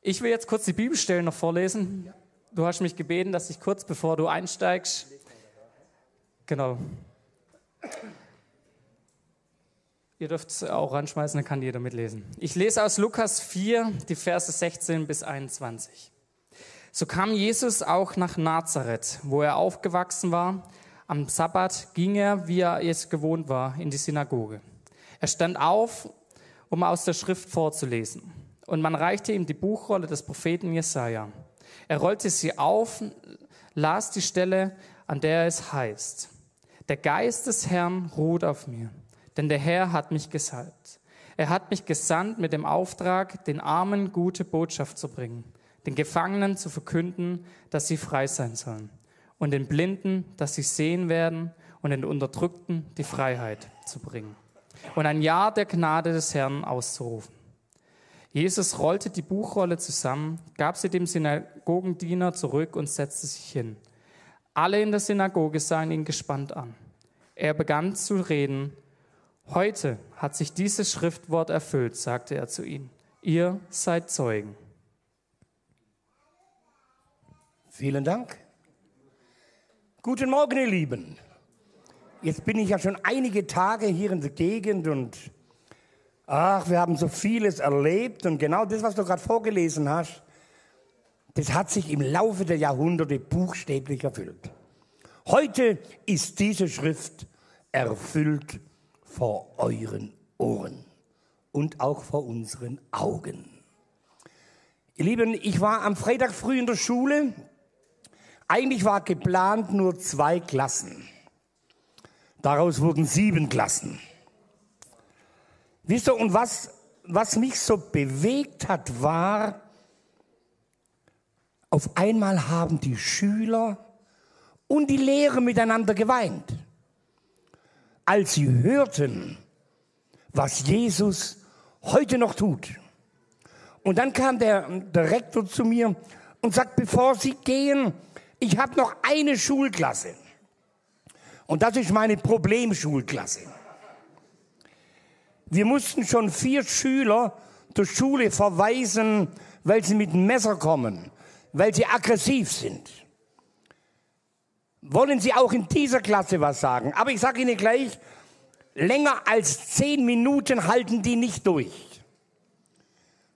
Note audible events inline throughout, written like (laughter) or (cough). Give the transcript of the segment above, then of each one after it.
Ich will jetzt kurz die Bibelstellen noch vorlesen. Du hast mich gebeten, dass ich kurz bevor du einsteigst. Genau. Ihr dürft es auch ranschmeißen, dann kann jeder mitlesen. Ich lese aus Lukas 4, die Verse 16 bis 21. So kam Jesus auch nach Nazareth, wo er aufgewachsen war. Am Sabbat ging er, wie er es gewohnt war, in die Synagoge. Er stand auf, um aus der Schrift vorzulesen. Und man reichte ihm die Buchrolle des Propheten Jesaja. Er rollte sie auf, las die Stelle, an der es heißt: Der Geist des Herrn ruht auf mir denn der Herr hat mich gesalbt. Er hat mich gesandt mit dem Auftrag, den Armen gute Botschaft zu bringen, den Gefangenen zu verkünden, dass sie frei sein sollen, und den Blinden, dass sie sehen werden, und den Unterdrückten die Freiheit zu bringen, und ein Jahr der Gnade des Herrn auszurufen. Jesus rollte die Buchrolle zusammen, gab sie dem Synagogendiener zurück und setzte sich hin. Alle in der Synagoge sahen ihn gespannt an. Er begann zu reden Heute hat sich dieses Schriftwort erfüllt, sagte er zu ihnen. Ihr seid Zeugen. Vielen Dank. Guten Morgen, ihr Lieben. Jetzt bin ich ja schon einige Tage hier in der Gegend und ach, wir haben so vieles erlebt und genau das, was du gerade vorgelesen hast, das hat sich im Laufe der Jahrhunderte buchstäblich erfüllt. Heute ist diese Schrift erfüllt vor euren Ohren und auch vor unseren Augen. Ihr Lieben, ich war am Freitag früh in der Schule. Eigentlich war geplant nur zwei Klassen. Daraus wurden sieben Klassen. Wisst ihr, und was, was mich so bewegt hat, war, auf einmal haben die Schüler und die Lehrer miteinander geweint als sie hörten, was Jesus heute noch tut. Und dann kam der, der Rektor zu mir und sagt, bevor Sie gehen, ich habe noch eine Schulklasse. Und das ist meine Problemschulklasse. Wir mussten schon vier Schüler der Schule verweisen, weil sie mit Messer kommen, weil sie aggressiv sind wollen Sie auch in dieser Klasse was sagen. Aber ich sage Ihnen gleich, länger als zehn Minuten halten die nicht durch.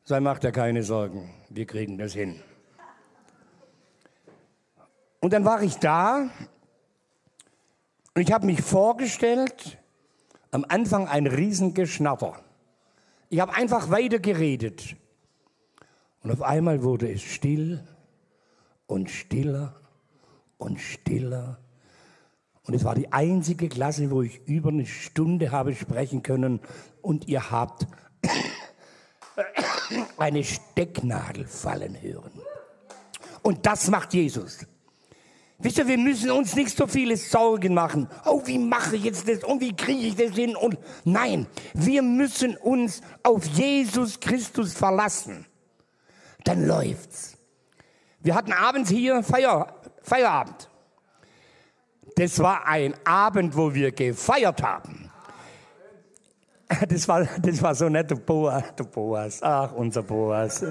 Sei macht er keine Sorgen, wir kriegen das hin. Und dann war ich da und ich habe mich vorgestellt, am Anfang ein Riesengeschnatter. Ich habe einfach weiter geredet. Und auf einmal wurde es still und stiller und stiller. Und es war die einzige Klasse, wo ich über eine Stunde habe sprechen können und ihr habt (coughs) eine Stecknadel fallen hören. Und das macht Jesus. Wisst ihr, wir müssen uns nicht so viele Sorgen machen. Oh, wie mache ich jetzt das und wie kriege ich das hin? Und nein, wir müssen uns auf Jesus Christus verlassen. Dann läuft's. Wir hatten abends hier Feier, Feierabend. Das war ein Abend, wo wir gefeiert haben. (laughs) Das war, das war so nett, der Boas, der Boas. Ach, unser Boas.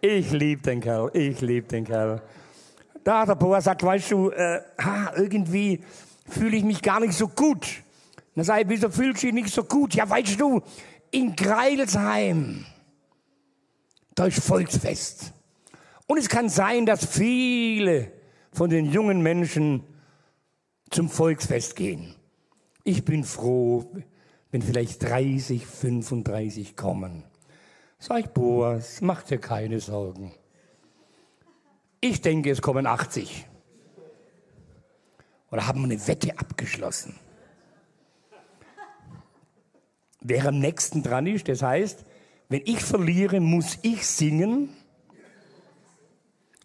Ich liebe den Kerl, ich liebe den Kerl. Da, der Boas sagt, weißt du, äh, irgendwie fühle ich mich gar nicht so gut. Dann sage ich, wieso fühlst du dich nicht so gut? Ja, weißt du, in Greilsheim, da ist Volksfest. Und es kann sein, dass viele von den jungen Menschen zum Volksfest gehen. Ich bin froh, wenn vielleicht 30, 35 kommen. Sag ich, Boas, mach dir keine Sorgen. Ich denke, es kommen 80. Oder haben wir eine Wette abgeschlossen? Wer am nächsten dran ist, das heißt, wenn ich verliere, muss ich singen.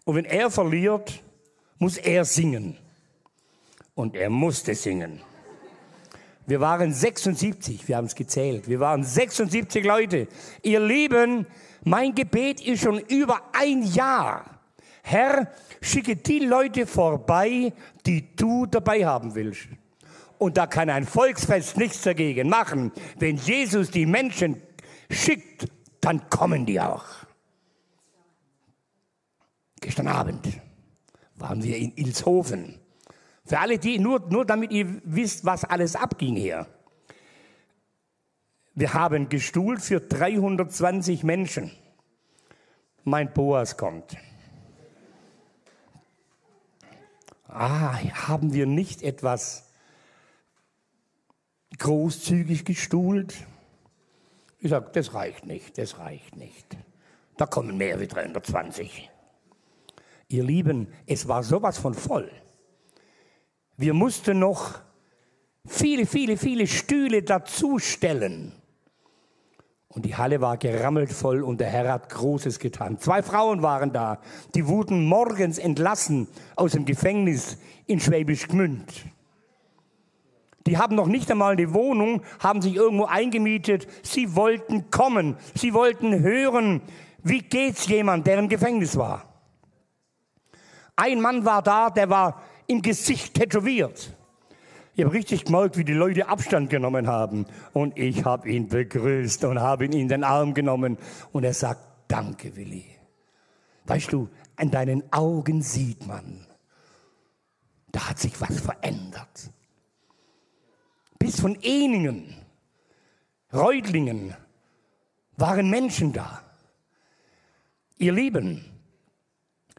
Und wenn er verliert, muss er singen. Und er musste singen. Wir waren 76, wir haben es gezählt. Wir waren 76 Leute. Ihr Lieben, mein Gebet ist schon über ein Jahr. Herr, schicke die Leute vorbei, die du dabei haben willst. Und da kann ein Volksfest nichts dagegen machen. Wenn Jesus die Menschen schickt, dann kommen die auch. Gestern Abend waren wir in Ilshofen. Für alle die, nur, nur damit ihr wisst, was alles abging hier. Wir haben gestuhlt für 320 Menschen. Mein Boas kommt. Ah, haben wir nicht etwas großzügig gestuhlt? Ich sage, das reicht nicht, das reicht nicht. Da kommen mehr wie 320. Ihr Lieben, es war sowas von voll. Wir mussten noch viele, viele, viele Stühle dazustellen. Und die Halle war gerammelt voll und der Herr hat Großes getan. Zwei Frauen waren da, die wurden morgens entlassen aus dem Gefängnis in Schwäbisch Gmünd. Die haben noch nicht einmal eine Wohnung, haben sich irgendwo eingemietet. Sie wollten kommen. Sie wollten hören, wie geht's jemand, der im Gefängnis war. Ein Mann war da, der war im Gesicht tätowiert. Ich habe richtig gemerkt, wie die Leute Abstand genommen haben. Und ich habe ihn begrüßt und habe ihn in den Arm genommen. Und er sagt, danke, Willi. Weißt du, an deinen Augen sieht man, da hat sich was verändert. Bis von Eningen, Reutlingen waren Menschen da. Ihr Lieben,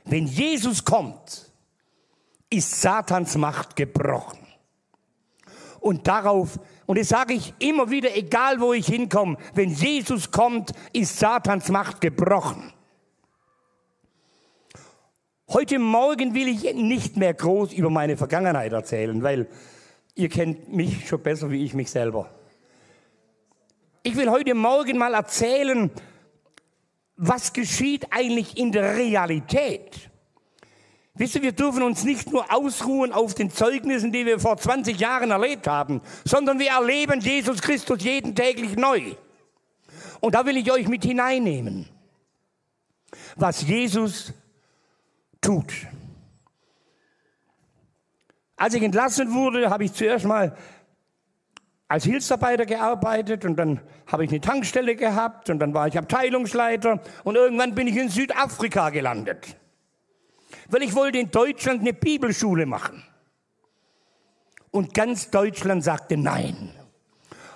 wenn Jesus kommt, ist Satans Macht gebrochen. Und darauf, und das sage ich immer wieder, egal wo ich hinkomme, wenn Jesus kommt, ist Satans Macht gebrochen. Heute Morgen will ich nicht mehr groß über meine Vergangenheit erzählen, weil ihr kennt mich schon besser wie ich mich selber. Ich will heute Morgen mal erzählen, was geschieht eigentlich in der Realität. Wisst ihr, wir dürfen uns nicht nur ausruhen auf den Zeugnissen, die wir vor 20 Jahren erlebt haben, sondern wir erleben Jesus Christus jeden täglich neu. Und da will ich euch mit hineinnehmen, was Jesus tut. Als ich entlassen wurde, habe ich zuerst mal als Hilfsarbeiter gearbeitet und dann habe ich eine Tankstelle gehabt und dann war ich Abteilungsleiter und irgendwann bin ich in Südafrika gelandet weil ich wollte in Deutschland eine Bibelschule machen. Und ganz Deutschland sagte nein.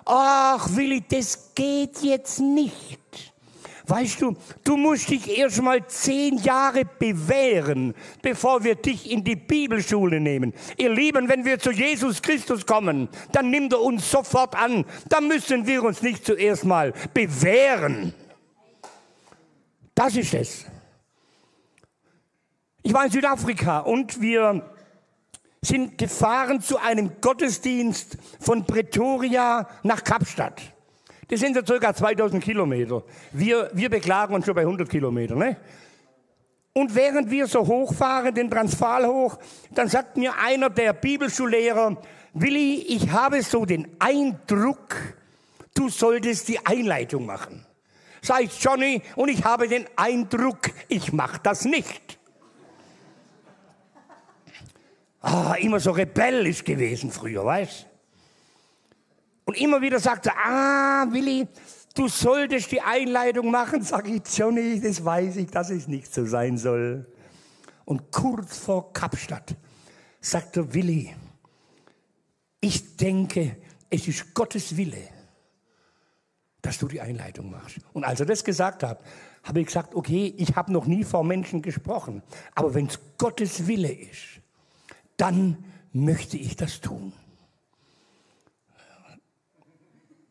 Ach, Willi, das geht jetzt nicht. Weißt du, du musst dich erst mal zehn Jahre bewähren, bevor wir dich in die Bibelschule nehmen. Ihr Lieben, wenn wir zu Jesus Christus kommen, dann nimmt er uns sofort an. Da müssen wir uns nicht zuerst mal bewähren. Das ist es. Ich war in Südafrika und wir sind gefahren zu einem Gottesdienst von Pretoria nach Kapstadt. Das sind so circa 2000 Kilometer. Wir, wir beklagen uns schon bei 100 Kilometern. Ne? Und während wir so hochfahren, den Transvaal hoch, dann sagt mir einer der Bibelschullehrer, Willi, ich habe so den Eindruck, du solltest die Einleitung machen. Sag ich, Johnny, und ich habe den Eindruck, ich mache das nicht. Ah, immer so rebellisch gewesen früher, weißt Und immer wieder sagte, ah, Willi, du solltest die Einleitung machen. (laughs) Sag ich, Johnny, das weiß ich, dass es nicht so sein soll. Und kurz vor Kapstadt sagte Willi, ich denke, es ist Gottes Wille, dass du die Einleitung machst. Und als er das gesagt hat, habe ich gesagt, okay, ich habe noch nie vor Menschen gesprochen, aber wenn es Gottes Wille ist, dann möchte ich das tun.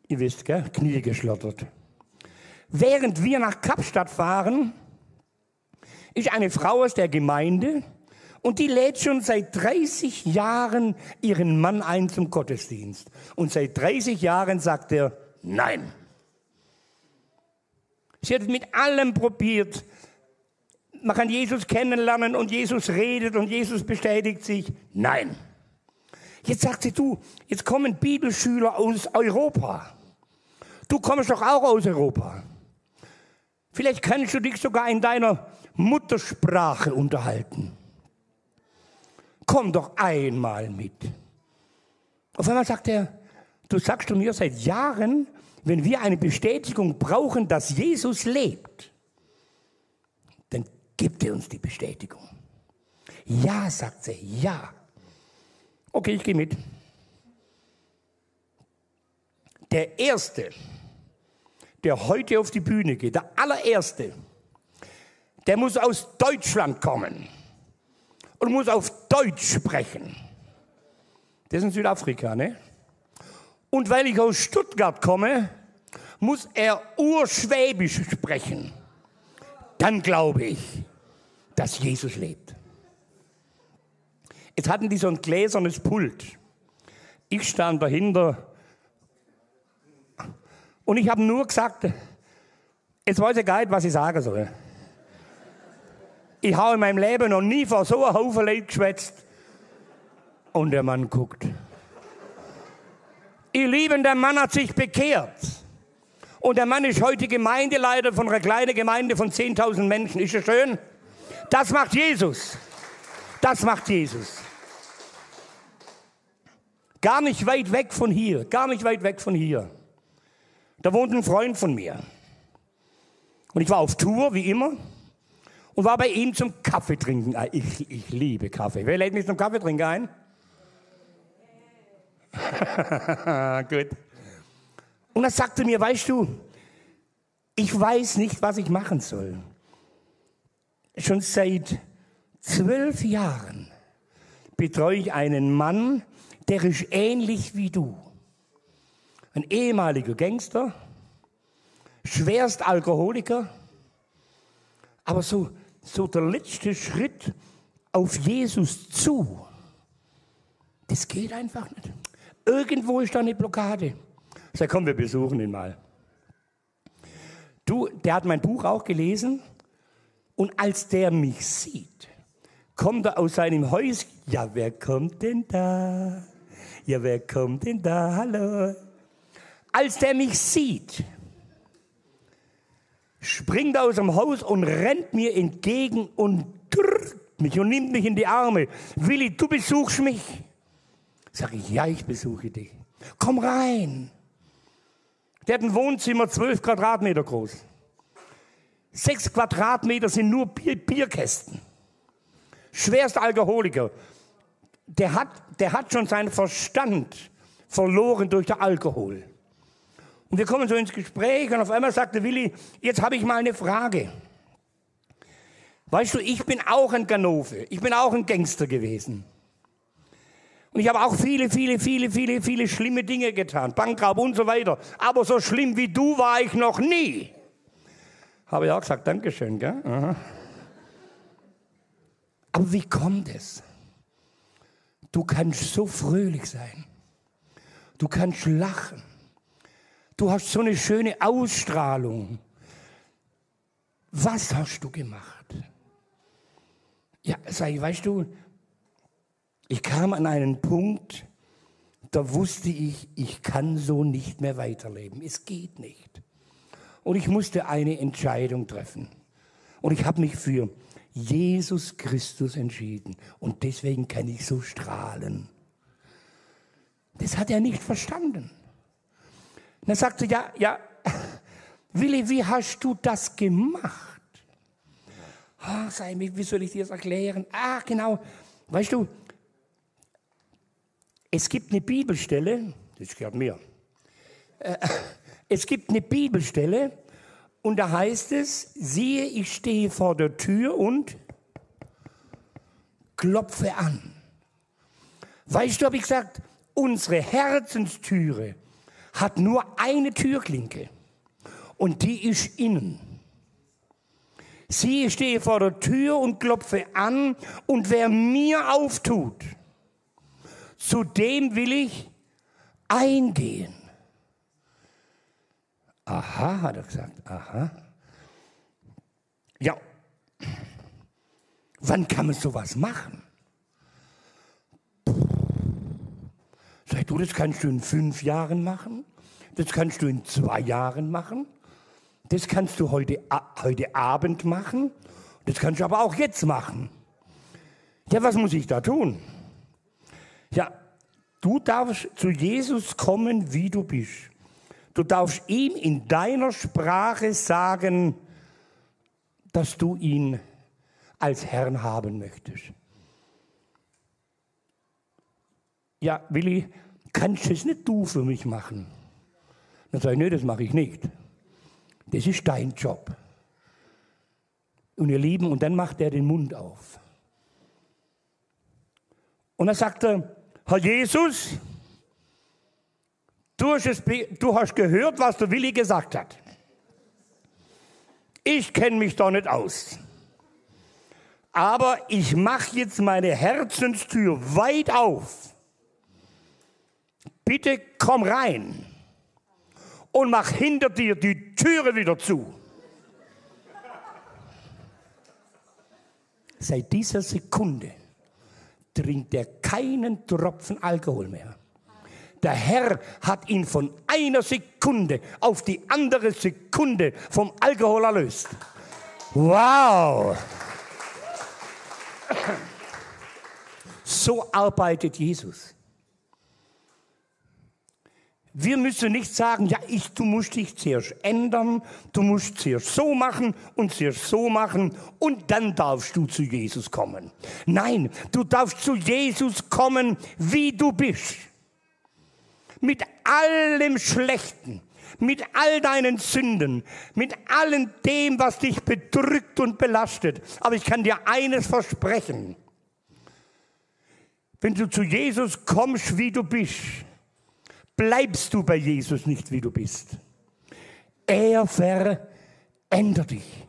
Ihr wisst, gell? Knie geschlottert. Während wir nach Kapstadt fahren, ist eine Frau aus der Gemeinde und die lädt schon seit 30 Jahren ihren Mann ein zum Gottesdienst. Und seit 30 Jahren sagt er, nein. Sie hat mit allem probiert, man kann Jesus kennenlernen und Jesus redet und Jesus bestätigt sich. Nein. Jetzt sagt sie, du, jetzt kommen Bibelschüler aus Europa. Du kommst doch auch aus Europa. Vielleicht kannst du dich sogar in deiner Muttersprache unterhalten. Komm doch einmal mit. Auf einmal sagt er, du sagst du mir seit Jahren, wenn wir eine Bestätigung brauchen, dass Jesus lebt, gibt er uns die Bestätigung. Ja, sagt sie, ja. Okay, ich gehe mit. Der Erste, der heute auf die Bühne geht, der allererste, der muss aus Deutschland kommen und muss auf Deutsch sprechen. Das ist in Südafrika, ne? Und weil ich aus Stuttgart komme, muss er urschwäbisch sprechen. Dann glaube ich, dass Jesus lebt. Jetzt hatten die so ein gläsernes Pult. Ich stand dahinter und ich habe nur gesagt, jetzt weiß ich gar nicht, was ich sagen soll. Ich habe in meinem Leben noch nie vor so einem Haufen Leute geschwätzt. Und der Mann guckt. Ihr Lieben, der Mann hat sich bekehrt. Und der Mann ist heute Gemeindeleiter von einer kleinen Gemeinde von 10.000 Menschen. Ist das schön? Das macht Jesus. Das macht Jesus. Gar nicht weit weg von hier, gar nicht weit weg von hier. Da wohnt ein Freund von mir. Und ich war auf Tour, wie immer, und war bei ihm zum Kaffee trinken. Ah, ich, ich liebe Kaffee. Wer lädt mich zum Kaffee trinken ein? (laughs) Gut. Und er sagte mir, weißt du, ich weiß nicht, was ich machen soll. Schon seit zwölf Jahren betreue ich einen Mann, der ist ähnlich wie du ein ehemaliger Gangster, schwerst Alkoholiker, aber so, so der letzte Schritt auf Jesus zu, das geht einfach nicht. Irgendwo ist da eine Blockade. Sag, komm, wir besuchen ihn mal. Du, der hat mein Buch auch gelesen und als der mich sieht, kommt er aus seinem Häuschen. Ja, wer kommt denn da? Ja, wer kommt denn da? Hallo als der mich sieht, springt aus dem Haus und rennt mir entgegen und drückt mich und nimmt mich in die Arme. Willi, du besuchst mich? Sag ich, ja, ich besuche dich. Komm rein. Der hat ein Wohnzimmer, zwölf Quadratmeter groß. Sechs Quadratmeter sind nur Bier Bierkästen. Schwerster Alkoholiker. Der hat, der hat schon seinen Verstand verloren durch den Alkohol. Und wir kommen so ins Gespräch und auf einmal sagte Willi, jetzt habe ich mal eine Frage. Weißt du, ich bin auch ein Ganove, ich bin auch ein Gangster gewesen. Und ich habe auch viele, viele, viele, viele, viele schlimme Dinge getan, Bankraub und so weiter. Aber so schlimm wie du war ich noch nie. Habe ich auch gesagt, Dankeschön, gell? Aha. Aber wie kommt es? Du kannst so fröhlich sein. Du kannst lachen. Du hast so eine schöne Ausstrahlung. Was hast du gemacht? Ja, sag ich, weißt du, ich kam an einen Punkt, da wusste ich, ich kann so nicht mehr weiterleben. Es geht nicht. Und ich musste eine Entscheidung treffen. Und ich habe mich für Jesus Christus entschieden. Und deswegen kann ich so strahlen. Das hat er nicht verstanden. Und er sagte, ja, ja, (laughs) Willi, wie hast du das gemacht? Ah, sei mir, wie soll ich dir das erklären? Ah, genau. Weißt du, es gibt eine Bibelstelle, das gehört mir. Äh, es gibt eine Bibelstelle und da heißt es, siehe, ich stehe vor der Tür und klopfe an. Weißt du, habe ich gesagt, unsere Herzenstüre hat nur eine Türklinke und die ist innen. Sie stehe vor der Tür und klopfe an und wer mir auftut, zu dem will ich eingehen. Aha, hat er gesagt, aha. Ja, wann kann man sowas machen? Sag du, das kannst du in fünf Jahren machen, das kannst du in zwei Jahren machen, das kannst du heute, heute Abend machen, das kannst du aber auch jetzt machen. Ja, was muss ich da tun? Ja, du darfst zu Jesus kommen, wie du bist. Du darfst ihm in deiner Sprache sagen, dass du ihn als Herrn haben möchtest. Ja, Willi, kannst du es nicht du für mich machen? Dann sage ich, nee, das mache ich nicht. Das ist dein Job. Und ihr Lieben, und dann macht er den Mund auf. Und dann sagt er, Herr Jesus, du hast, es, du hast gehört, was der Willi gesagt hat. Ich kenne mich da nicht aus. Aber ich mache jetzt meine Herzenstür weit auf. Bitte komm rein und mach hinter dir die Türe wieder zu. Seit dieser Sekunde trinkt er keinen Tropfen Alkohol mehr. Der Herr hat ihn von einer Sekunde auf die andere Sekunde vom Alkohol erlöst. Wow! So arbeitet Jesus. Wir müssen nicht sagen, ja, ich, du musst dich zuerst ändern, du musst zuerst so machen und zuerst so machen und dann darfst du zu Jesus kommen. Nein, du darfst zu Jesus kommen, wie du bist. Mit allem Schlechten, mit all deinen Sünden, mit allem dem, was dich bedrückt und belastet. Aber ich kann dir eines versprechen. Wenn du zu Jesus kommst, wie du bist, bleibst du bei Jesus nicht, wie du bist. Er verändert dich.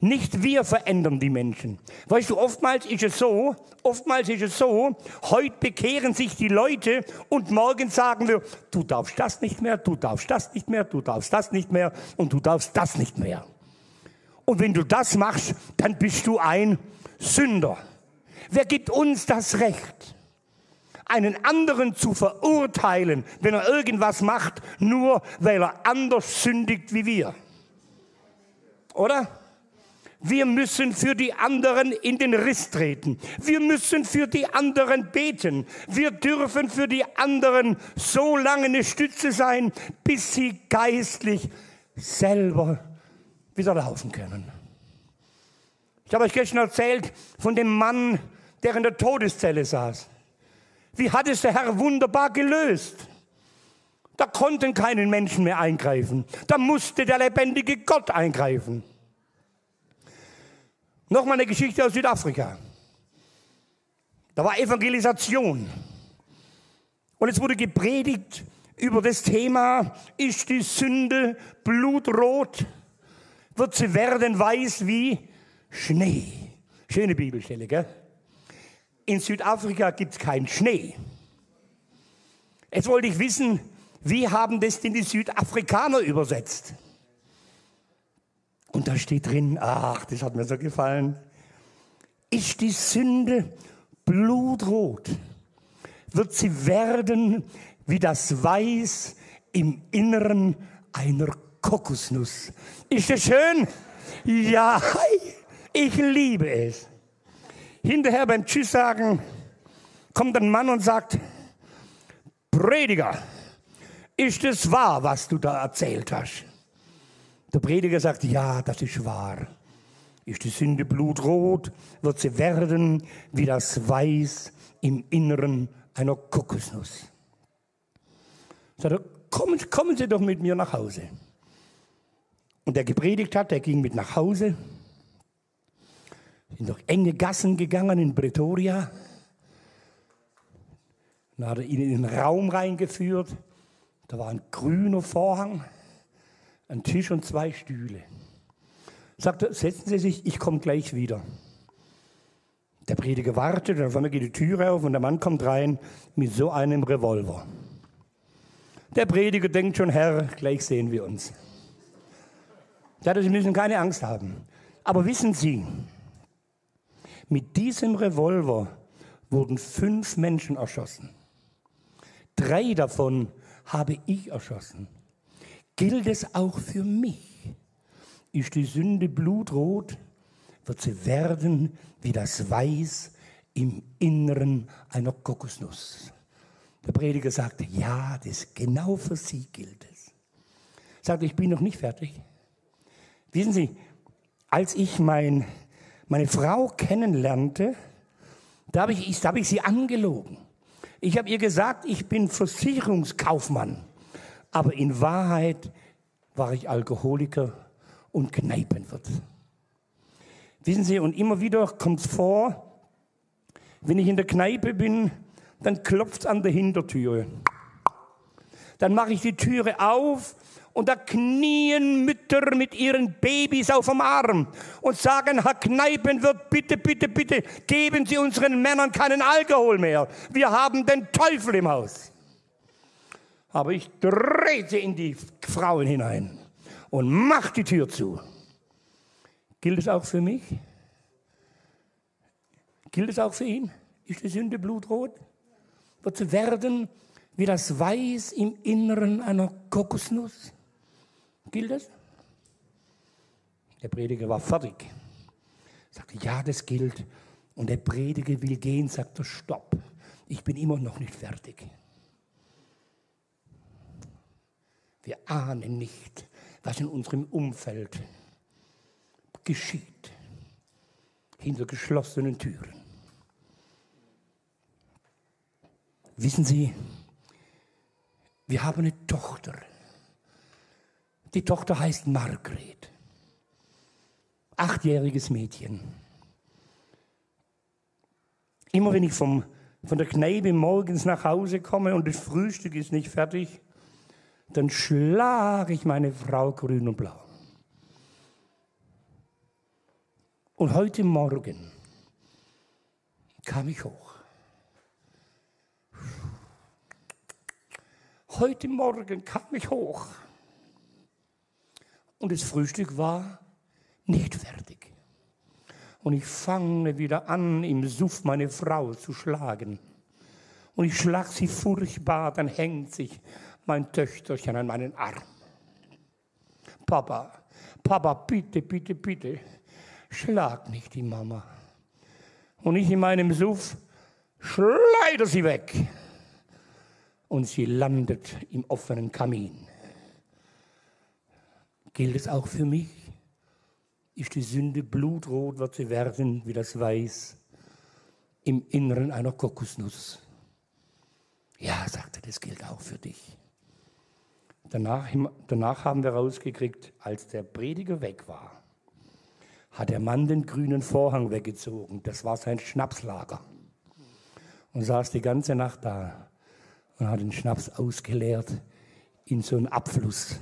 Nicht wir verändern die Menschen. Weißt du, oftmals ist es so, oftmals ist es so, heute bekehren sich die Leute und morgen sagen wir, du darfst das nicht mehr, du darfst das nicht mehr, du darfst das nicht mehr und du darfst das nicht mehr. Und wenn du das machst, dann bist du ein Sünder. Wer gibt uns das Recht? Einen anderen zu verurteilen, wenn er irgendwas macht, nur weil er anders sündigt wie wir. Oder? Wir müssen für die anderen in den Riss treten. Wir müssen für die anderen beten. Wir dürfen für die anderen so lange eine Stütze sein, bis sie geistlich selber wieder laufen können. Ich habe euch gestern erzählt von dem Mann, der in der Todeszelle saß. Wie hat es der Herr wunderbar gelöst? Da konnten keine Menschen mehr eingreifen. Da musste der lebendige Gott eingreifen. Nochmal eine Geschichte aus Südafrika. Da war Evangelisation. Und es wurde gepredigt über das Thema, ist die Sünde blutrot, wird sie werden weiß wie Schnee. Schöne Bibelstelle, gell? In Südafrika gibt es keinen Schnee. Jetzt wollte ich wissen, wie haben das denn die Südafrikaner übersetzt? Und da steht drin, ach, das hat mir so gefallen, ist die Sünde blutrot, wird sie werden wie das Weiß im Inneren einer Kokosnuss. Ist das schön? Ja, (laughs) ich liebe es. Hinterher beim Tschüss sagen kommt ein Mann und sagt, Prediger, ist es wahr, was du da erzählt hast? Der Prediger sagt, ja, das ist wahr. Ist die Sünde blutrot, wird sie werden wie das Weiß im Inneren einer Kokosnuss. Sagt er, kommen, kommen Sie doch mit mir nach Hause. Und der gepredigt hat, der ging mit nach Hause sind durch enge Gassen gegangen in Pretoria. Dann hat er ihn in den Raum reingeführt. Da war ein grüner Vorhang, ein Tisch und zwei Stühle. Sagte, setzen Sie sich, ich komme gleich wieder. Der Prediger wartet und auf einmal geht die Türe auf und der Mann kommt rein mit so einem Revolver. Der Prediger denkt schon, Herr, gleich sehen wir uns. Sagte, Sie müssen keine Angst haben. Aber wissen Sie, mit diesem Revolver wurden fünf Menschen erschossen. Drei davon habe ich erschossen. Gilt es auch für mich? Ist die Sünde blutrot, wird sie werden wie das Weiß im Inneren einer Kokosnuss. Der Prediger sagte, ja, das genau für Sie gilt es. Sagte, ich bin noch nicht fertig. Wissen Sie, als ich mein meine Frau kennenlernte, da habe ich, da habe ich sie angelogen. Ich habe ihr gesagt, ich bin Versicherungskaufmann. Aber in Wahrheit war ich Alkoholiker und Kneipenwirt. Wissen Sie, und immer wieder kommt es vor, wenn ich in der Kneipe bin, dann klopft an der Hintertüre. Dann mache ich die Türe auf und da knien Mütter mit ihren Babys auf dem Arm und sagen, Herr Kneipenwirt, bitte, bitte, bitte, geben Sie unseren Männern keinen Alkohol mehr. Wir haben den Teufel im Haus. Aber ich trete in die Frauen hinein und mach die Tür zu. Gilt es auch für mich? Gilt es auch für ihn? Ist die Sünde blutrot? Wird sie werden wie das Weiß im Inneren einer Kokosnuss? Gilt das? Der Prediger war fertig. Sagte, ja, das gilt. Und der Prediger will gehen, sagt er, stopp. Ich bin immer noch nicht fertig. Wir ahnen nicht, was in unserem Umfeld geschieht. Hinter geschlossenen Türen. Wissen Sie, wir haben eine Tochter. Die Tochter heißt Margret. Achtjähriges Mädchen. Immer wenn ich vom, von der Kneipe morgens nach Hause komme und das Frühstück ist nicht fertig, dann schlage ich meine Frau grün und blau. Und heute Morgen kam ich hoch. Heute Morgen kam ich hoch. Und das Frühstück war nicht fertig. Und ich fange wieder an, im Suff meine Frau zu schlagen. Und ich schlag sie furchtbar, dann hängt sich mein Töchterchen an meinen Arm. Papa, Papa, bitte, bitte, bitte, schlag nicht die Mama. Und ich in meinem Suff schleide sie weg und sie landet im offenen Kamin. Gilt es auch für mich? Ist die Sünde blutrot, wird sie werden wie das Weiß im Inneren einer Kokosnuss? Ja, sagte, das gilt auch für dich. Danach, danach haben wir rausgekriegt, als der Prediger weg war, hat der Mann den grünen Vorhang weggezogen. Das war sein Schnapslager. Und saß die ganze Nacht da und hat den Schnaps ausgeleert in so einen Abfluss.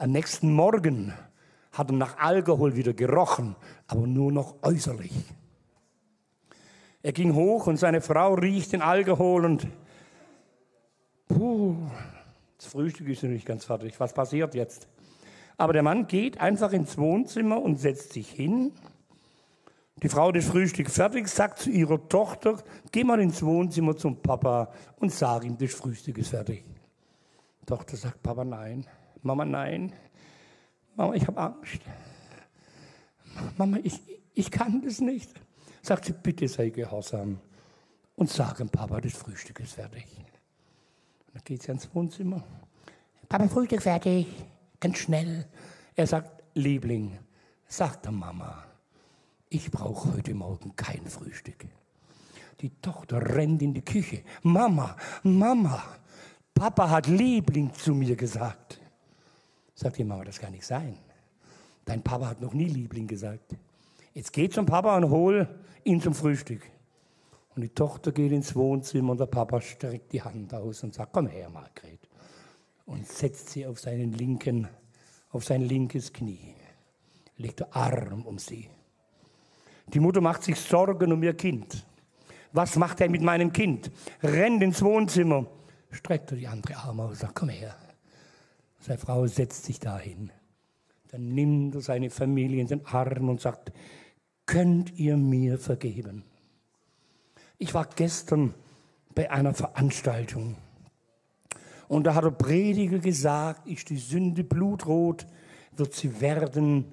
Am nächsten Morgen hat er nach Alkohol wieder gerochen, aber nur noch äußerlich. Er ging hoch und seine Frau riecht den Alkohol und puh, das Frühstück ist noch nicht ganz fertig. Was passiert jetzt? Aber der Mann geht einfach ins Wohnzimmer und setzt sich hin die Frau das Frühstück fertig, sagt zu ihrer Tochter, geh mal ins Wohnzimmer zum Papa und sag ihm, das Frühstück ist fertig. Die Tochter sagt, Papa, nein. Mama, nein. Mama, ich habe Angst. Mama, ich, ich kann das nicht. Sagt sie, bitte sei gehorsam und sag dem Papa, das Frühstück ist fertig. Und dann geht sie ins Wohnzimmer. Papa, Frühstück fertig. Ganz schnell. Er sagt, Liebling, sag der Mama ich brauche heute Morgen kein Frühstück. Die Tochter rennt in die Küche. Mama, Mama, Papa hat Liebling zu mir gesagt. Sagt die Mama, das kann nicht sein. Dein Papa hat noch nie Liebling gesagt. Jetzt geh zum Papa und hol ihn zum Frühstück. Und die Tochter geht ins Wohnzimmer und der Papa streckt die Hand aus und sagt, komm her, Margret. Und setzt sie auf seinen linken, auf sein linkes Knie. Legt der Arm um sie. Die Mutter macht sich Sorgen um ihr Kind. Was macht er mit meinem Kind? Rennt ins Wohnzimmer, streckt er die andere Arme aus und sagt, komm her. Seine Frau setzt sich dahin. Dann nimmt er seine Familie in den Arm und sagt, könnt ihr mir vergeben? Ich war gestern bei einer Veranstaltung und da hat der Prediger gesagt, ist die Sünde blutrot, wird sie werden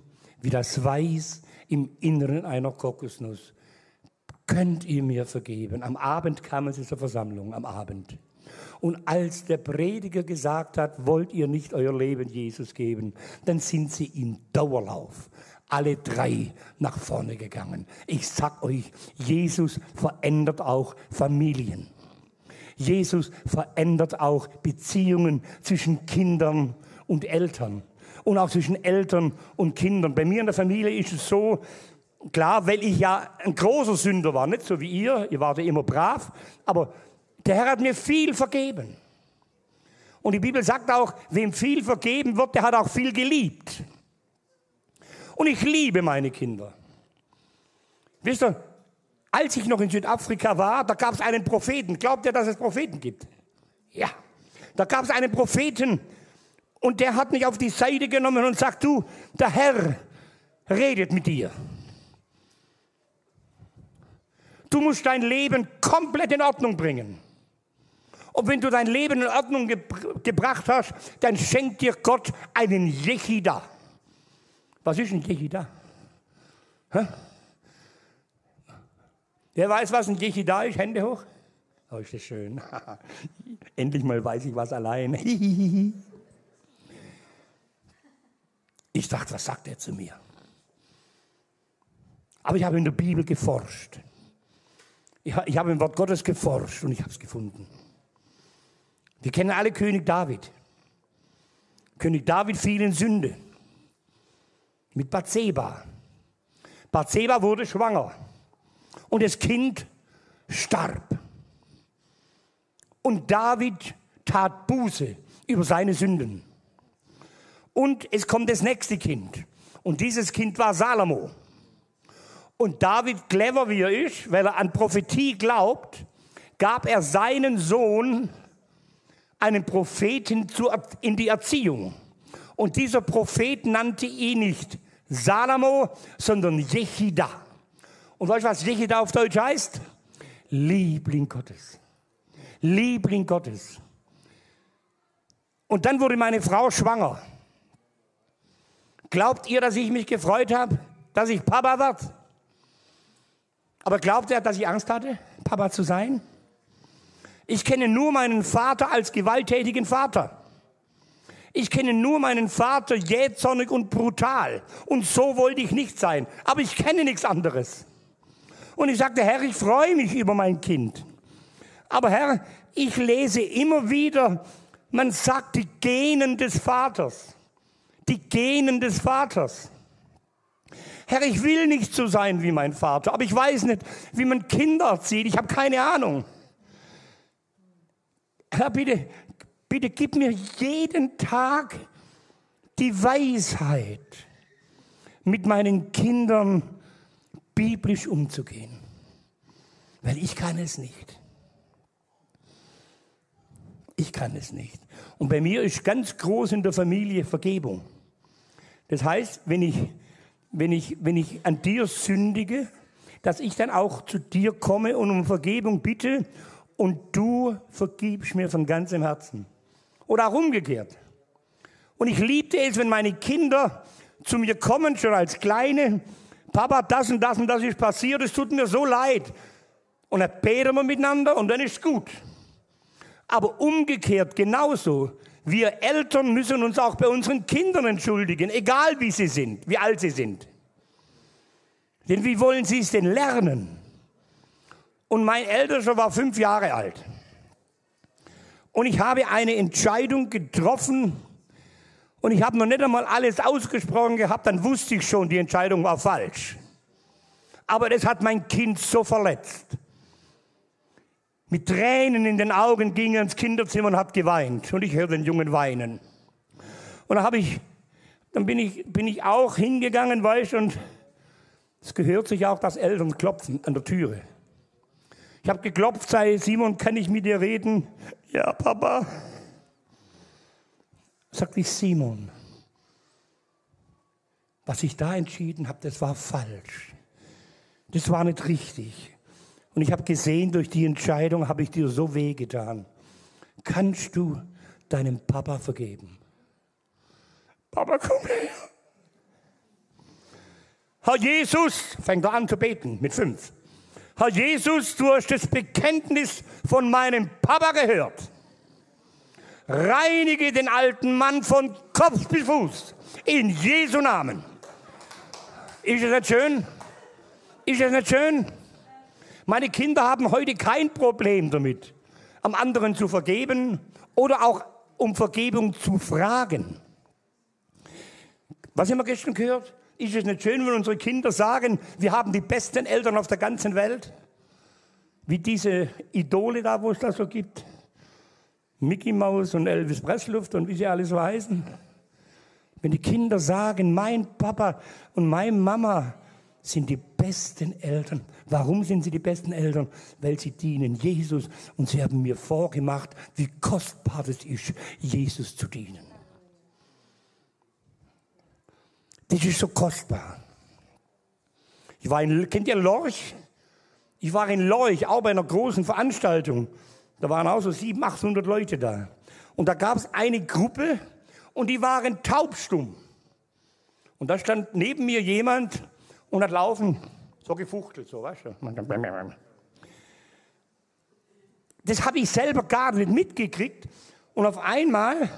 wie das Weiß im Inneren einer Kokosnuss. Könnt ihr mir vergeben? Am Abend kamen sie zur Versammlung, am Abend. Und als der Prediger gesagt hat, wollt ihr nicht euer Leben Jesus geben, dann sind sie im Dauerlauf alle drei nach vorne gegangen. Ich sag euch, Jesus verändert auch Familien. Jesus verändert auch Beziehungen zwischen Kindern und Eltern und auch zwischen Eltern und Kindern. Bei mir in der Familie ist es so, klar, weil ich ja ein großer Sünder war, nicht so wie ihr, ihr wart ja immer brav, aber der Herr hat mir viel vergeben. Und die Bibel sagt auch, wem viel vergeben wird, der hat auch viel geliebt. Und ich liebe meine Kinder. Wisst ihr, als ich noch in Südafrika war, da gab es einen Propheten. Glaubt ihr, dass es Propheten gibt? Ja. Da gab es einen Propheten und der hat mich auf die Seite genommen und sagt, du, der Herr redet mit dir. Du musst dein Leben komplett in Ordnung bringen. Und wenn du dein Leben in Ordnung ge gebracht hast, dann schenkt dir Gott einen Jechida. Was ist ein Jechida? Wer weiß, was ein Jechida ist? Hände hoch. Oh, ist das schön. (laughs) Endlich mal weiß ich was allein. (laughs) ich dachte, was sagt er zu mir? Aber ich habe in der Bibel geforscht. Ich habe im Wort Gottes geforscht und ich habe es gefunden. Wir kennen alle König David. König David fiel in Sünde mit Bathseba. Bathseba wurde schwanger und das Kind starb. Und David tat Buße über seine Sünden. Und es kommt das nächste Kind. Und dieses Kind war Salomo. Und David, clever wie er ist, weil er an Prophetie glaubt, gab er seinen Sohn einen Propheten in die Erziehung. Und dieser Prophet nannte ihn nicht Salomo, sondern Jechida. Und weißt du, was Jechida auf Deutsch heißt? Liebling Gottes. Liebling Gottes. Und dann wurde meine Frau schwanger. Glaubt ihr, dass ich mich gefreut habe, dass ich Papa werde? Aber glaubt er, dass ich Angst hatte, Papa zu sein? Ich kenne nur meinen Vater als gewalttätigen Vater. Ich kenne nur meinen Vater jähzornig und brutal. Und so wollte ich nicht sein. Aber ich kenne nichts anderes. Und ich sagte, Herr, ich freue mich über mein Kind. Aber Herr, ich lese immer wieder, man sagt die Genen des Vaters. Die Genen des Vaters. Herr, ich will nicht so sein wie mein Vater, aber ich weiß nicht, wie man Kinder erzieht. Ich habe keine Ahnung. Herr, bitte, bitte gib mir jeden Tag die Weisheit, mit meinen Kindern biblisch umzugehen. Weil ich kann es nicht. Ich kann es nicht. Und bei mir ist ganz groß in der Familie Vergebung. Das heißt, wenn ich, wenn ich, wenn ich an dir sündige, dass ich dann auch zu dir komme und um Vergebung bitte und du vergibst mir von ganzem Herzen. Oder auch umgekehrt. Und ich liebte es, wenn meine Kinder zu mir kommen, schon als Kleine, Papa, das und das und das ist passiert, es tut mir so leid. Und dann beten wir miteinander und dann ist gut. Aber umgekehrt genauso. Wir Eltern müssen uns auch bei unseren Kindern entschuldigen, egal wie sie sind, wie alt sie sind. Denn wie wollen sie es denn lernen? Und mein Ältester war fünf Jahre alt. Und ich habe eine Entscheidung getroffen und ich habe noch nicht einmal alles ausgesprochen gehabt, dann wusste ich schon, die Entscheidung war falsch. Aber das hat mein Kind so verletzt. Mit Tränen in den Augen ging er ins Kinderzimmer und hat geweint. Und ich höre den Jungen weinen. Und dann habe ich, dann bin ich, bin ich auch hingegangen, weißt und es gehört sich auch, dass Eltern klopfen an der Türe. Ich habe geklopft, sei Simon, kann ich mit dir reden? Ja, Papa sagte ich, Simon, was ich da entschieden habe, das war falsch. Das war nicht richtig. Und ich habe gesehen, durch die Entscheidung habe ich dir so wehgetan. Kannst du deinem Papa vergeben? Papa, komm her. Herr Jesus, fängt er an zu beten mit fünf. Herr Jesus, du hast das Bekenntnis von meinem Papa gehört. Reinige den alten Mann von Kopf bis Fuß. In Jesu Namen. Ist es nicht schön? Ist es nicht schön? Meine Kinder haben heute kein Problem damit, am anderen zu vergeben oder auch um Vergebung zu fragen. Was haben wir gestern gehört? Ist es nicht schön, wenn unsere Kinder sagen, wir haben die besten Eltern auf der ganzen Welt? Wie diese Idole da, wo es da so gibt. Mickey Mouse und Elvis Pressluft und wie sie alles so heißen. Wenn die Kinder sagen, mein Papa und meine Mama sind die besten Eltern. Warum sind sie die besten Eltern? Weil sie dienen Jesus und sie haben mir vorgemacht, wie kostbar es ist, Jesus zu dienen. Das ist so kostbar. Ich war in, kennt ihr Lorch? Ich war in Lorch, auch bei einer großen Veranstaltung. Da waren auch so 700, 800 Leute da. Und da gab es eine Gruppe und die waren taubstumm. Und da stand neben mir jemand und hat laufen, so gefuchtelt, so, weißt du. Das habe ich selber gar nicht mitgekriegt. Und auf einmal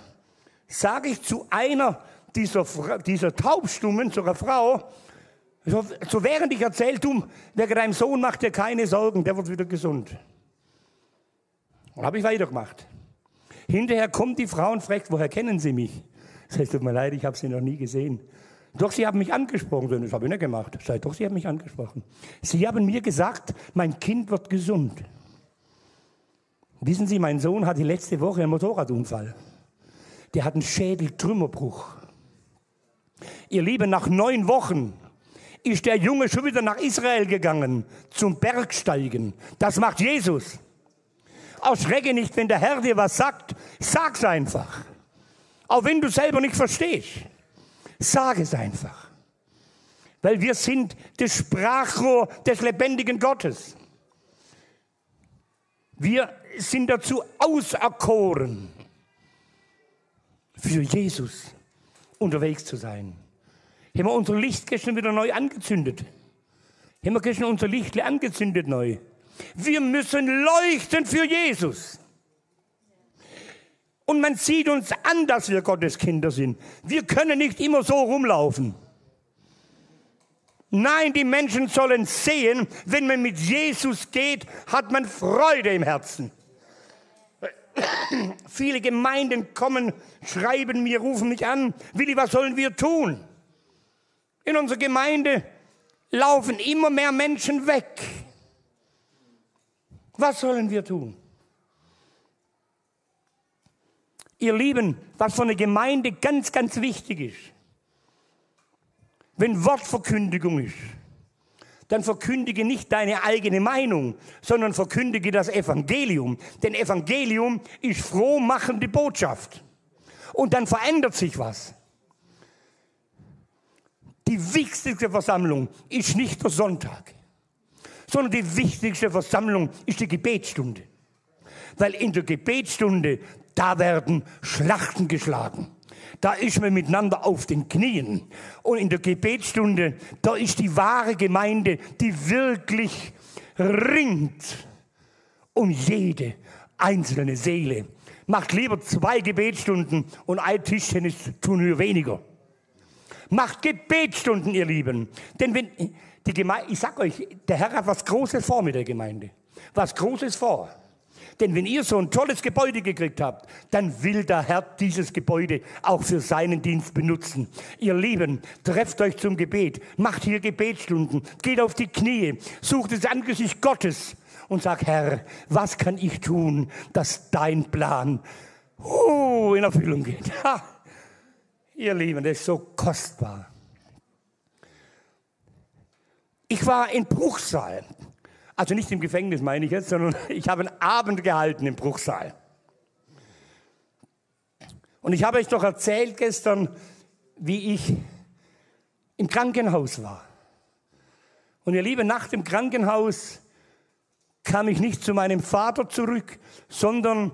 sage ich zu einer dieser, dieser Taubstummen, zu einer Frau, so, so während ich erzähle, du, wegen deinem Sohn macht dir keine Sorgen, der wird wieder gesund. Und habe ich weitergemacht. Hinterher kommt die Frau und fragt, woher kennen Sie mich? Das heißt, tut mir leid, ich habe Sie noch nie gesehen. Doch, Sie haben mich angesprochen. Das habe ich nicht gemacht. Sei doch, Sie haben mich angesprochen. Sie haben mir gesagt, mein Kind wird gesund. Wissen Sie, mein Sohn hatte letzte Woche einen Motorradunfall. Der hat einen Schädeltrümmerbruch. Ihr Lieben, nach neun Wochen ist der Junge schon wieder nach Israel gegangen zum Bergsteigen. Das macht Jesus. Erschrecke nicht, wenn der Herr dir was sagt. Sag's einfach. Auch wenn du selber nicht verstehst. Sag es einfach. Weil wir sind das Sprachrohr des lebendigen Gottes. Wir sind dazu auserkoren, für Jesus unterwegs zu sein. Haben wir unser Licht gestern wieder neu angezündet? Haben wir gestern unser Licht angezündet neu? Wir müssen leuchten für Jesus. Und man sieht uns an, dass wir Gottes Kinder sind. Wir können nicht immer so rumlaufen. Nein, die Menschen sollen sehen, wenn man mit Jesus geht, hat man Freude im Herzen. Viele Gemeinden kommen, schreiben mir, rufen mich an, Willi, was sollen wir tun? In unserer Gemeinde laufen immer mehr Menschen weg. Was sollen wir tun? Ihr Lieben, was für eine Gemeinde ganz, ganz wichtig ist, wenn Wortverkündigung ist, dann verkündige nicht deine eigene Meinung, sondern verkündige das Evangelium. Denn Evangelium ist frohmachende Botschaft. Und dann verändert sich was. Die wichtigste Versammlung ist nicht der Sonntag, sondern die wichtigste Versammlung ist die Gebetsstunde. Weil in der Gebetsstunde da werden Schlachten geschlagen. Da ist man miteinander auf den Knien. Und in der Gebetsstunde, da ist die wahre Gemeinde, die wirklich ringt um jede einzelne Seele. Macht lieber zwei Gebetsstunden und ein Tischtennis tun wir weniger. Macht Gebetsstunden, ihr Lieben. Denn wenn die Gemeinde, ich sag euch, der Herr hat was Großes vor mit der Gemeinde. Was Großes vor. Denn wenn ihr so ein tolles Gebäude gekriegt habt, dann will der Herr dieses Gebäude auch für seinen Dienst benutzen. Ihr Lieben, trefft euch zum Gebet, macht hier Gebetsstunden, geht auf die Knie, sucht das Angesicht Gottes und sagt, Herr, was kann ich tun, dass dein Plan uh, in Erfüllung geht? Ha! Ihr Lieben, das ist so kostbar. Ich war in Bruchsal. Also nicht im Gefängnis meine ich jetzt, sondern (laughs) ich habe einen Abend gehalten im Bruchsal. Und ich habe euch doch erzählt gestern, wie ich im Krankenhaus war. Und ihr Liebe, nach dem Krankenhaus kam ich nicht zu meinem Vater zurück, sondern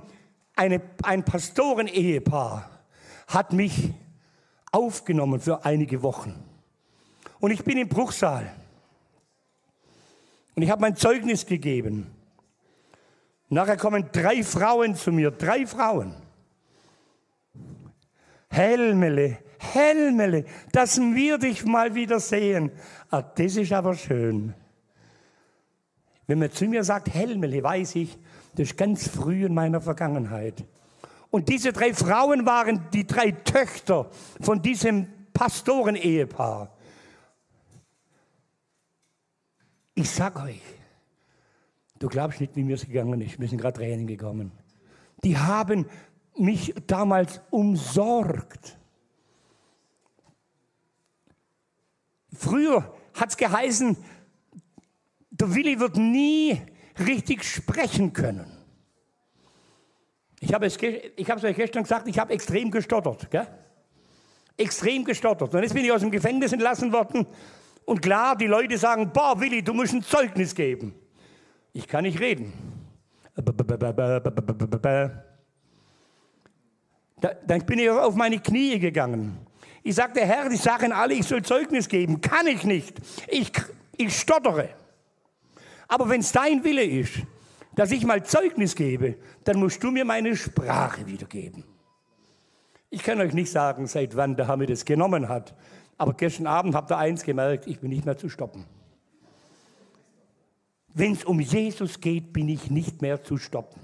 eine, ein Pastorenehepaar hat mich aufgenommen für einige Wochen. Und ich bin im Bruchsal. Und ich habe mein Zeugnis gegeben. Nachher kommen drei Frauen zu mir, drei Frauen. Helmele, Helmele, dass wir dich mal wieder sehen. Ah, das ist aber schön. Wenn man zu mir sagt, Helmele, weiß ich, das ist ganz früh in meiner Vergangenheit. Und diese drei Frauen waren die drei Töchter von diesem Pastorenehepaar. Ich sag euch, du glaubst nicht, wie mir es gegangen ist. Mir sind gerade Tränen gekommen. Die haben mich damals umsorgt. Früher hat es geheißen, der Willi wird nie richtig sprechen können. Ich habe es, ich habe es euch gestern gesagt, ich habe extrem gestottert. Gell? Extrem gestottert. Und jetzt bin ich aus dem Gefängnis entlassen worden. Und klar, die Leute sagen, boah, Willi, du musst ein Zeugnis geben. Ich kann nicht reden. Dann bin ich auf meine Knie gegangen. Ich sagte, Herr, die sagen alle, ich soll Zeugnis geben. Kann ich nicht. Ich, ich stottere. Aber wenn es dein Wille ist, dass ich mal Zeugnis gebe, dann musst du mir meine Sprache wiedergeben. Ich kann euch nicht sagen, seit wann der Herr mir das genommen hat. Aber gestern Abend habt ihr eins gemerkt, ich bin nicht mehr zu stoppen. Wenn es um Jesus geht, bin ich nicht mehr zu stoppen.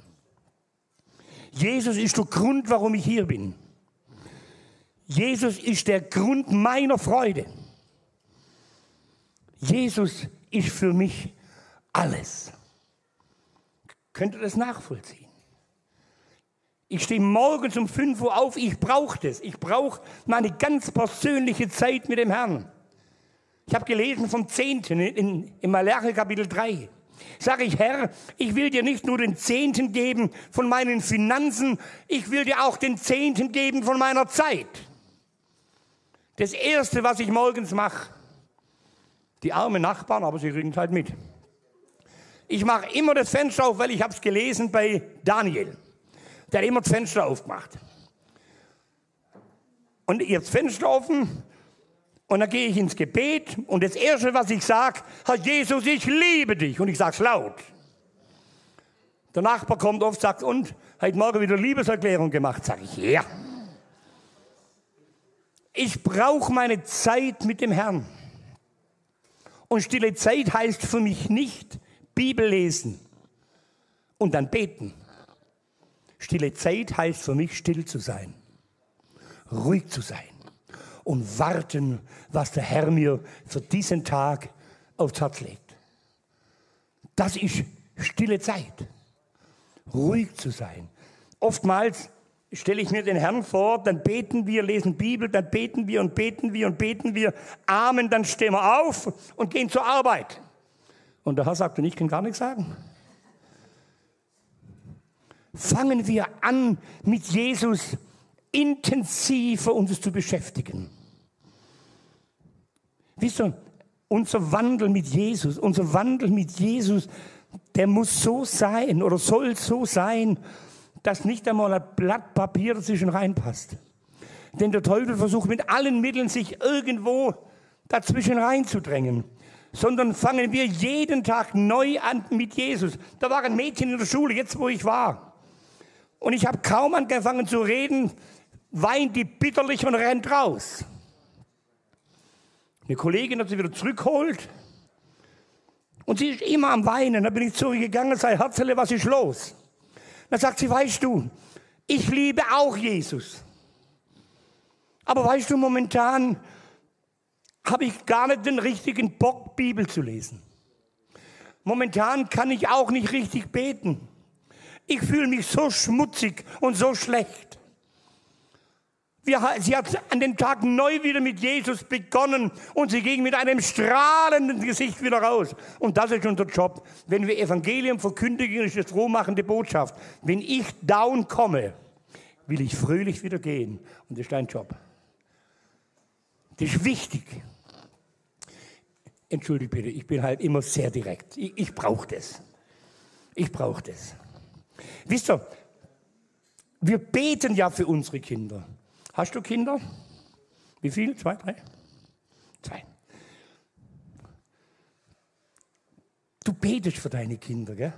Jesus ist der Grund, warum ich hier bin. Jesus ist der Grund meiner Freude. Jesus ist für mich alles. Könnt ihr das nachvollziehen? Ich stehe morgens um 5 Uhr auf, ich brauche das. Ich brauche meine ganz persönliche Zeit mit dem Herrn. Ich habe gelesen vom 10. in, in, in Malachi Kapitel 3. Sage ich, Herr, ich will dir nicht nur den Zehnten geben von meinen Finanzen, ich will dir auch den Zehnten geben von meiner Zeit. Das Erste, was ich morgens mache, die armen Nachbarn, aber sie kriegen es halt mit. Ich mache immer das Fenster auf, weil ich habe es gelesen bei Daniel. Der hat immer das Fenster aufgemacht. Und das Fenster offen und dann gehe ich ins Gebet und das Erste, was ich sage, Herr Jesus, ich liebe dich. Und ich sage es laut. Der Nachbar kommt oft, sagt, und, heute Morgen wieder Liebeserklärung gemacht. Sage ich, ja. Ich brauche meine Zeit mit dem Herrn. Und stille Zeit heißt für mich nicht Bibel lesen und dann beten. Stille Zeit heißt für mich still zu sein, ruhig zu sein und warten, was der Herr mir für diesen Tag aufs Herz legt. Das ist stille Zeit, ruhig zu sein. Oftmals stelle ich mir den Herrn vor, dann beten wir, lesen Bibel, dann beten wir und beten wir und beten wir. Amen, dann stehen wir auf und gehen zur Arbeit. Und der Herr sagte, ich kann gar nichts sagen fangen wir an, mit Jesus intensiver uns zu beschäftigen. Wisst ihr, unser Wandel mit Jesus, unser Wandel mit Jesus, der muss so sein oder soll so sein, dass nicht einmal ein Blatt Papier dazwischen reinpasst. Denn der Teufel versucht mit allen Mitteln, sich irgendwo dazwischen reinzudrängen. Sondern fangen wir jeden Tag neu an mit Jesus. Da war ein Mädchen in der Schule, jetzt wo ich war. Und ich habe kaum angefangen zu reden, weint die bitterlich und rennt raus. Eine Kollegin hat sie wieder zurückgeholt und sie ist immer am Weinen. Da bin ich zurückgegangen und sage, Herzele, was ist los? Dann sagt sie, weißt du, ich liebe auch Jesus. Aber weißt du, momentan habe ich gar nicht den richtigen Bock, Bibel zu lesen. Momentan kann ich auch nicht richtig beten. Ich fühle mich so schmutzig und so schlecht. Wir, sie hat an dem Tag neu wieder mit Jesus begonnen und sie ging mit einem strahlenden Gesicht wieder raus. Und das ist unser Job. Wenn wir Evangelium verkündigen, ist es frohmachende Botschaft. Wenn ich down komme, will ich fröhlich wieder gehen. Und das ist dein Job. Das ist wichtig. Entschuldigt bitte, ich bin halt immer sehr direkt. Ich, ich brauche das. Ich brauche das. Wisst ihr, wir beten ja für unsere Kinder. Hast du Kinder? Wie viele? Zwei, drei? Zwei. Du betest für deine Kinder, gell?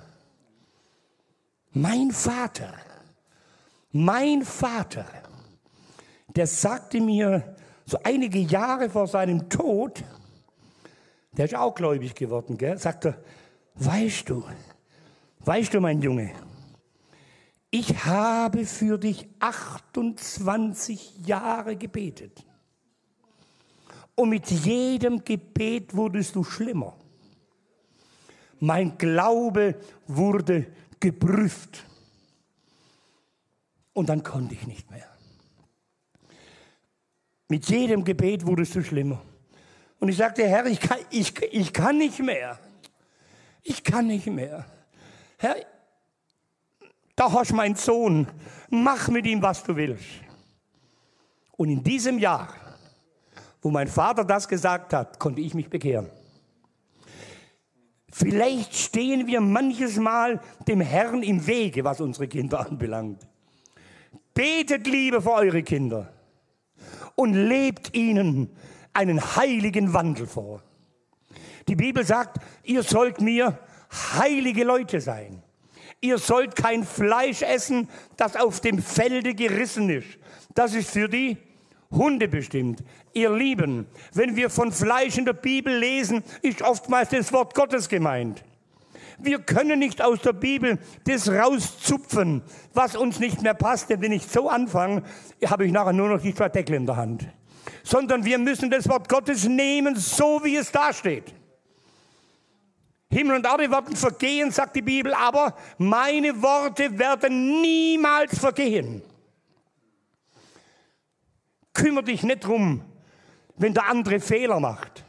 Mein Vater, mein Vater, der sagte mir, so einige Jahre vor seinem Tod, der ist auch gläubig geworden, gell, sagt er, weißt du, weißt du, mein Junge, ich habe für dich 28 Jahre gebetet. Und mit jedem Gebet wurdest du schlimmer. Mein Glaube wurde geprüft. Und dann konnte ich nicht mehr. Mit jedem Gebet wurdest du schlimmer. Und ich sagte, Herr, ich kann, ich, ich kann nicht mehr. Ich kann nicht mehr. Herr, da hast du meinen Sohn. Mach mit ihm, was du willst. Und in diesem Jahr, wo mein Vater das gesagt hat, konnte ich mich bekehren. Vielleicht stehen wir manches Mal dem Herrn im Wege, was unsere Kinder (laughs) anbelangt. Betet Liebe für eure Kinder und lebt ihnen einen heiligen Wandel vor. Die Bibel sagt, ihr sollt mir heilige Leute sein. Ihr sollt kein Fleisch essen, das auf dem Felde gerissen ist. Das ist für die Hunde bestimmt. Ihr Lieben, wenn wir von Fleisch in der Bibel lesen, ist oftmals das Wort Gottes gemeint. Wir können nicht aus der Bibel das rauszupfen, was uns nicht mehr passt. Denn wenn ich so anfange, habe ich nachher nur noch die zwei Deckel in der Hand. Sondern wir müssen das Wort Gottes nehmen, so wie es da steht. Himmel und Erde werden vergehen, sagt die Bibel, aber meine Worte werden niemals vergehen. Kümmere dich nicht drum, wenn der andere Fehler macht,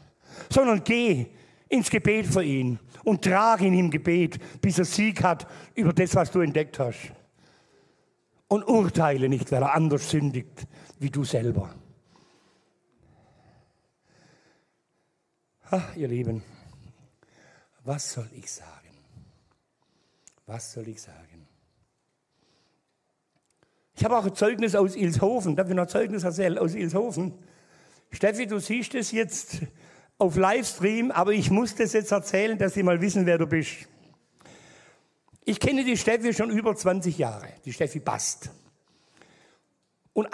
sondern geh ins Gebet für ihn und trage ihn im Gebet, bis er Sieg hat über das, was du entdeckt hast. Und urteile nicht, wer er anders sündigt wie du selber. Ach, ihr Lieben, was soll ich sagen? Was soll ich sagen? Ich habe auch ein Zeugnis aus Ilshofen. Darf ich noch ein Zeugnis erzählen aus Ilshofen? Steffi, du siehst es jetzt auf Livestream, aber ich muss das jetzt erzählen, dass sie mal wissen, wer du bist. Ich kenne die Steffi schon über 20 Jahre, die Steffi Bast. Und,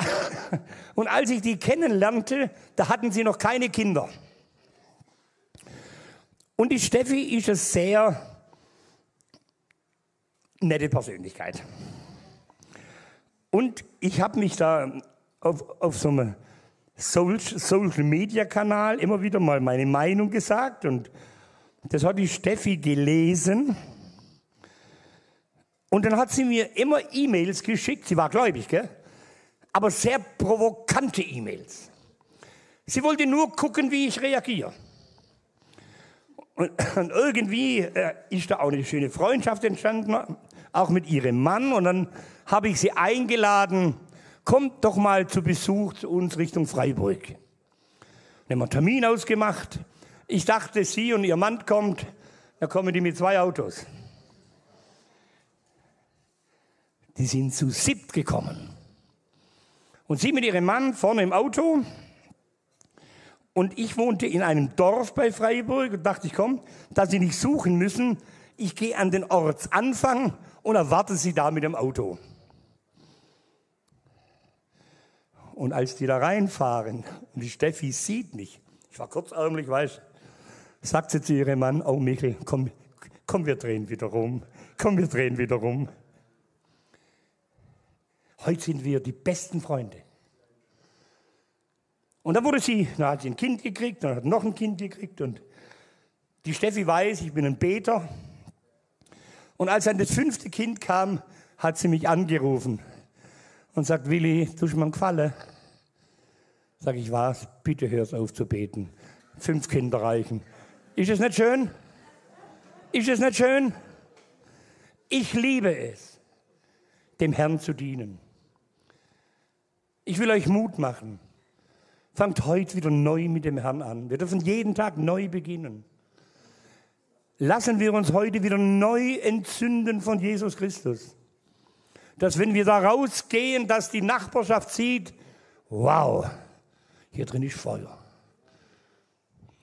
(laughs) und als ich die kennenlernte, da hatten sie noch keine Kinder. Und die Steffi ist eine sehr nette Persönlichkeit. Und ich habe mich da auf, auf so einem Social Media Kanal immer wieder mal meine Meinung gesagt und das hat die Steffi gelesen. Und dann hat sie mir immer E-Mails geschickt. Sie war gläubig, gell? Aber sehr provokante E-Mails. Sie wollte nur gucken, wie ich reagiere. Und, und irgendwie äh, ist da auch eine schöne Freundschaft entstanden, auch mit ihrem Mann. Und dann habe ich sie eingeladen, kommt doch mal zu Besuch zu uns Richtung Freiburg. Dann haben wir einen Termin ausgemacht. Ich dachte, sie und ihr Mann kommt, da kommen die mit zwei Autos. Die sind zu siebt gekommen. Und sie mit ihrem Mann vorne im Auto. Und ich wohnte in einem Dorf bei Freiburg und dachte ich, komm, da sie nicht suchen müssen, ich gehe an den Ortsanfang und erwarte sie da mit dem Auto. Und als die da reinfahren und die Steffi sieht mich, ich war kurzärmlich, weiß, sagt sie zu ihrem Mann, oh Michel, komm, komm, wir drehen wieder rum. Komm, wir drehen wieder rum. Heute sind wir die besten Freunde. Und dann wurde sie, dann hat sie ein Kind gekriegt, dann hat noch ein Kind gekriegt und die Steffi weiß, ich bin ein Beter. Und als dann das fünfte Kind kam, hat sie mich angerufen und sagt, Willi, tust mir einen Gefallen? Sag ich, was? Bitte hörst auf zu beten. Fünf Kinder reichen. Ist es nicht schön? Ist es nicht schön? Ich liebe es, dem Herrn zu dienen. Ich will euch Mut machen. Fangt heute wieder neu mit dem Herrn an. Wir dürfen jeden Tag neu beginnen. Lassen wir uns heute wieder neu entzünden von Jesus Christus. Dass wenn wir da rausgehen, dass die Nachbarschaft sieht, wow, hier drin ist Feuer.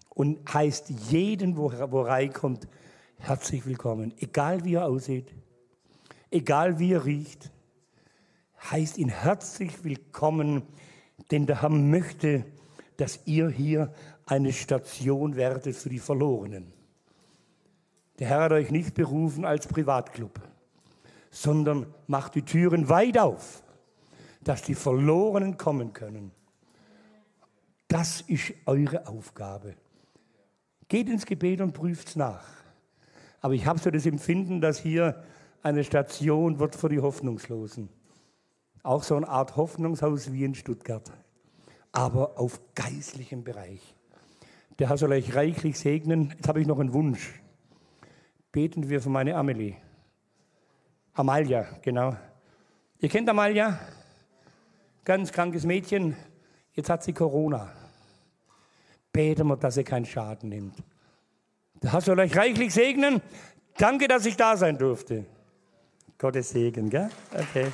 Und heißt jeden, wo, wo reinkommt, herzlich willkommen. Egal wie er aussieht, egal wie er riecht, heißt ihn herzlich willkommen, denn der Herr möchte dass ihr hier eine Station werdet für die Verlorenen. Der Herr hat euch nicht berufen als Privatclub, sondern macht die Türen weit auf, dass die Verlorenen kommen können. Das ist eure Aufgabe. Geht ins Gebet und prüft es nach. Aber ich habe so das Empfinden, dass hier eine Station wird für die Hoffnungslosen. Auch so eine Art Hoffnungshaus wie in Stuttgart. Aber auf geistlichem Bereich. Der Herr soll euch reichlich segnen. Jetzt habe ich noch einen Wunsch. Beten wir für meine Amelie. Amalia, genau. Ihr kennt Amalia? Ganz krankes Mädchen. Jetzt hat sie Corona. Beten wir, dass sie keinen Schaden nimmt. Der Herr soll euch reichlich segnen. Danke, dass ich da sein durfte. Gottes Segen, gell? Okay.